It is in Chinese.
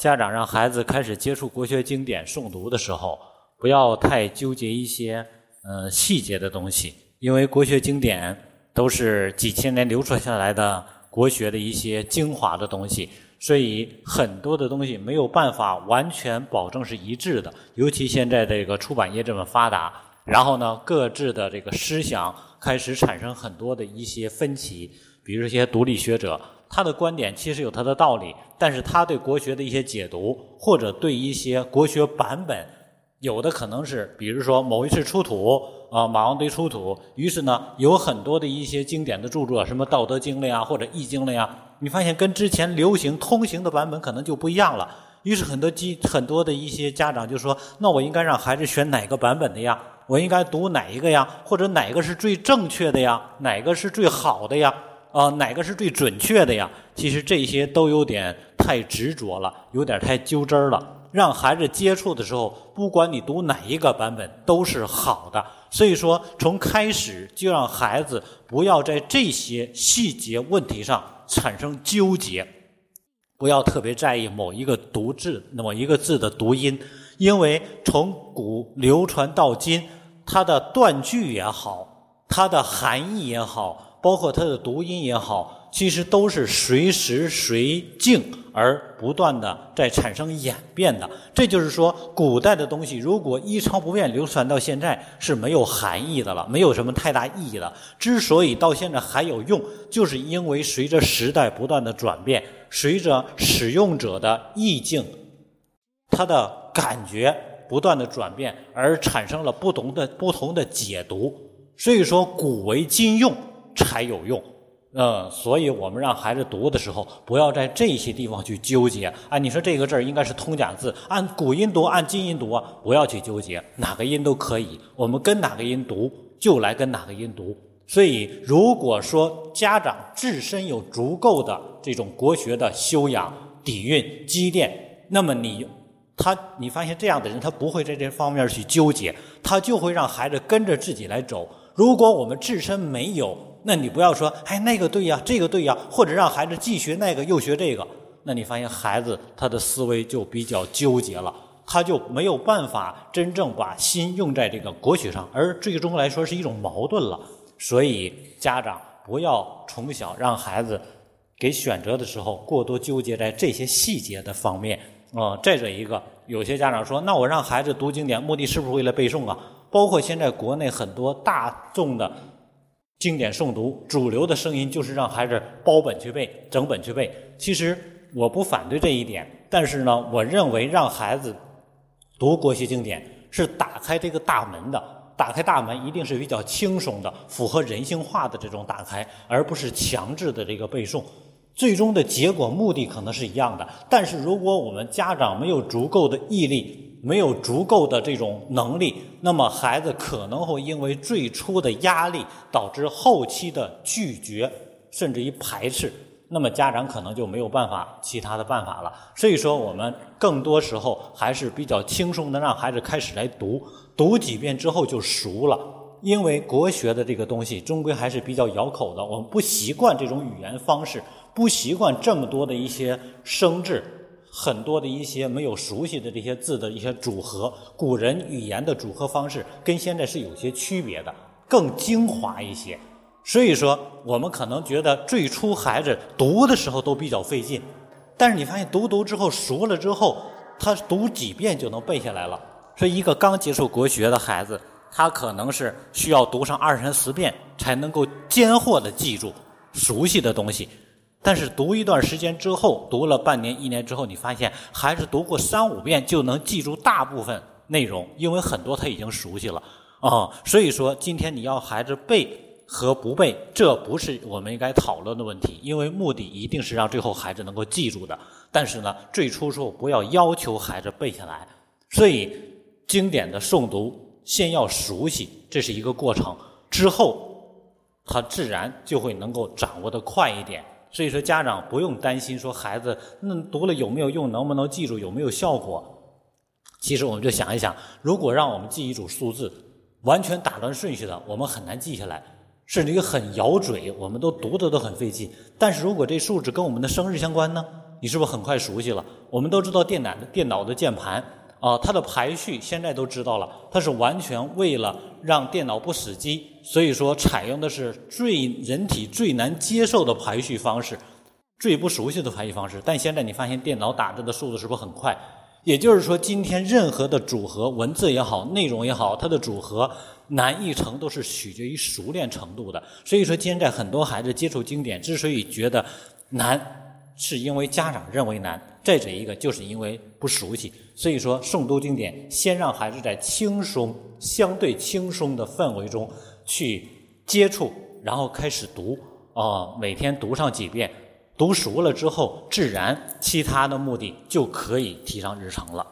家长让孩子开始接触国学经典诵读的时候，不要太纠结一些呃细节的东西，因为国学经典都是几千年流传下来的国学的一些精华的东西，所以很多的东西没有办法完全保证是一致的。尤其现在这个出版业这么发达，然后呢，各自的这个思想开始产生很多的一些分歧，比如一些独立学者。他的观点其实有他的道理，但是他对国学的一些解读，或者对一些国学版本，有的可能是，比如说某一次出土啊，马王堆出土，于是呢，有很多的一些经典的著作，什么《道德经》了呀，或者《易经》了呀，你发现跟之前流行通行的版本可能就不一样了。于是很多基很多的一些家长就说：“那我应该让孩子选哪个版本的呀？我应该读哪一个呀？或者哪个是最正确的呀？哪个是最好的呀？”啊，哪个是最准确的呀？其实这些都有点太执着了，有点太揪真儿了。让孩子接触的时候，不管你读哪一个版本都是好的。所以说，从开始就让孩子不要在这些细节问题上产生纠结，不要特别在意某一个读字、某一个字的读音，因为从古流传到今，它的断句也好，它的含义也好。包括它的读音也好，其实都是随时随境而不断的在产生演变的。这就是说，古代的东西如果一成不变流传到现在是没有含义的了，没有什么太大意义了。之所以到现在还有用，就是因为随着时代不断的转变，随着使用者的意境，他的感觉不断的转变，而产生了不同的不同的解读。所以说，古为今用。才有用，嗯，所以我们让孩子读的时候，不要在这些地方去纠结。啊，你说这个字儿应该是通假字，按古音读，按今音读啊，不要去纠结，哪个音都可以，我们跟哪个音读就来跟哪个音读。所以，如果说家长自身有足够的这种国学的修养、底蕴、积淀，那么你他你发现这样的人，他不会在这方面去纠结，他就会让孩子跟着自己来走。如果我们自身没有，那你不要说，哎，那个对呀，这个对呀，或者让孩子既学那个又学这个，那你发现孩子他的思维就比较纠结了，他就没有办法真正把心用在这个国学上，而最终来说是一种矛盾了。所以家长不要从小让孩子给选择的时候过多纠结在这些细节的方面啊。再者一个，有些家长说，那我让孩子读经典，目的是不是为了背诵啊？包括现在国内很多大众的。经典诵读，主流的声音就是让孩子包本去背，整本去背。其实我不反对这一点，但是呢，我认为让孩子读国学经典是打开这个大门的，打开大门一定是比较轻松的，符合人性化的这种打开，而不是强制的这个背诵。最终的结果目的可能是一样的，但是如果我们家长没有足够的毅力，没有足够的这种能力，那么孩子可能会因为最初的压力导致后期的拒绝，甚至于排斥。那么家长可能就没有办法其他的办法了。所以说，我们更多时候还是比较轻松的，让孩子开始来读，读几遍之后就熟了。因为国学的这个东西终归还是比较咬口的，我们不习惯这种语言方式，不习惯这么多的一些生字。很多的一些没有熟悉的这些字的一些组合，古人语言的组合方式跟现在是有些区别的，更精华一些。所以说，我们可能觉得最初孩子读的时候都比较费劲，但是你发现读读之后熟了之后，他读几遍就能背下来了。所以，一个刚接触国学的孩子，他可能是需要读上二三十遍才能够间或的记住熟悉的东西。但是读一段时间之后，读了半年、一年之后，你发现孩子读过三五遍就能记住大部分内容，因为很多他已经熟悉了啊。所以说，今天你要孩子背和不背，这不是我们应该讨论的问题，因为目的一定是让最后孩子能够记住的。但是呢，最初时候不要要求孩子背下来，所以经典的诵读先要熟悉，这是一个过程，之后他自然就会能够掌握的快一点。所以说，家长不用担心说孩子那读了有没有用，能不能记住，有没有效果。其实我们就想一想，如果让我们记一组数字，完全打乱顺序的，我们很难记下来，甚至于很咬嘴，我们都读的都很费劲。但是如果这数字跟我们的生日相关呢，你是不是很快熟悉了？我们都知道电脑的电脑的键盘啊，它的排序现在都知道了，它是完全为了让电脑不死机，所以说采用的是最人体最难接受的排序方式，最不熟悉的排序方式。但现在你发现电脑打字的速度是不是很快？也就是说，今天任何的组合，文字也好，内容也好，它的组合难易程度是取决于熟练程度的。所以说，现在很多孩子接触经典之所以觉得难，是因为家长认为难；再者一个，就是因为不熟悉。所以说，诵读经典，先让孩子在轻松、相对轻松的氛围中去接触，然后开始读，啊，每天读上几遍。读熟了之后，自然其他的目的就可以提上日程了。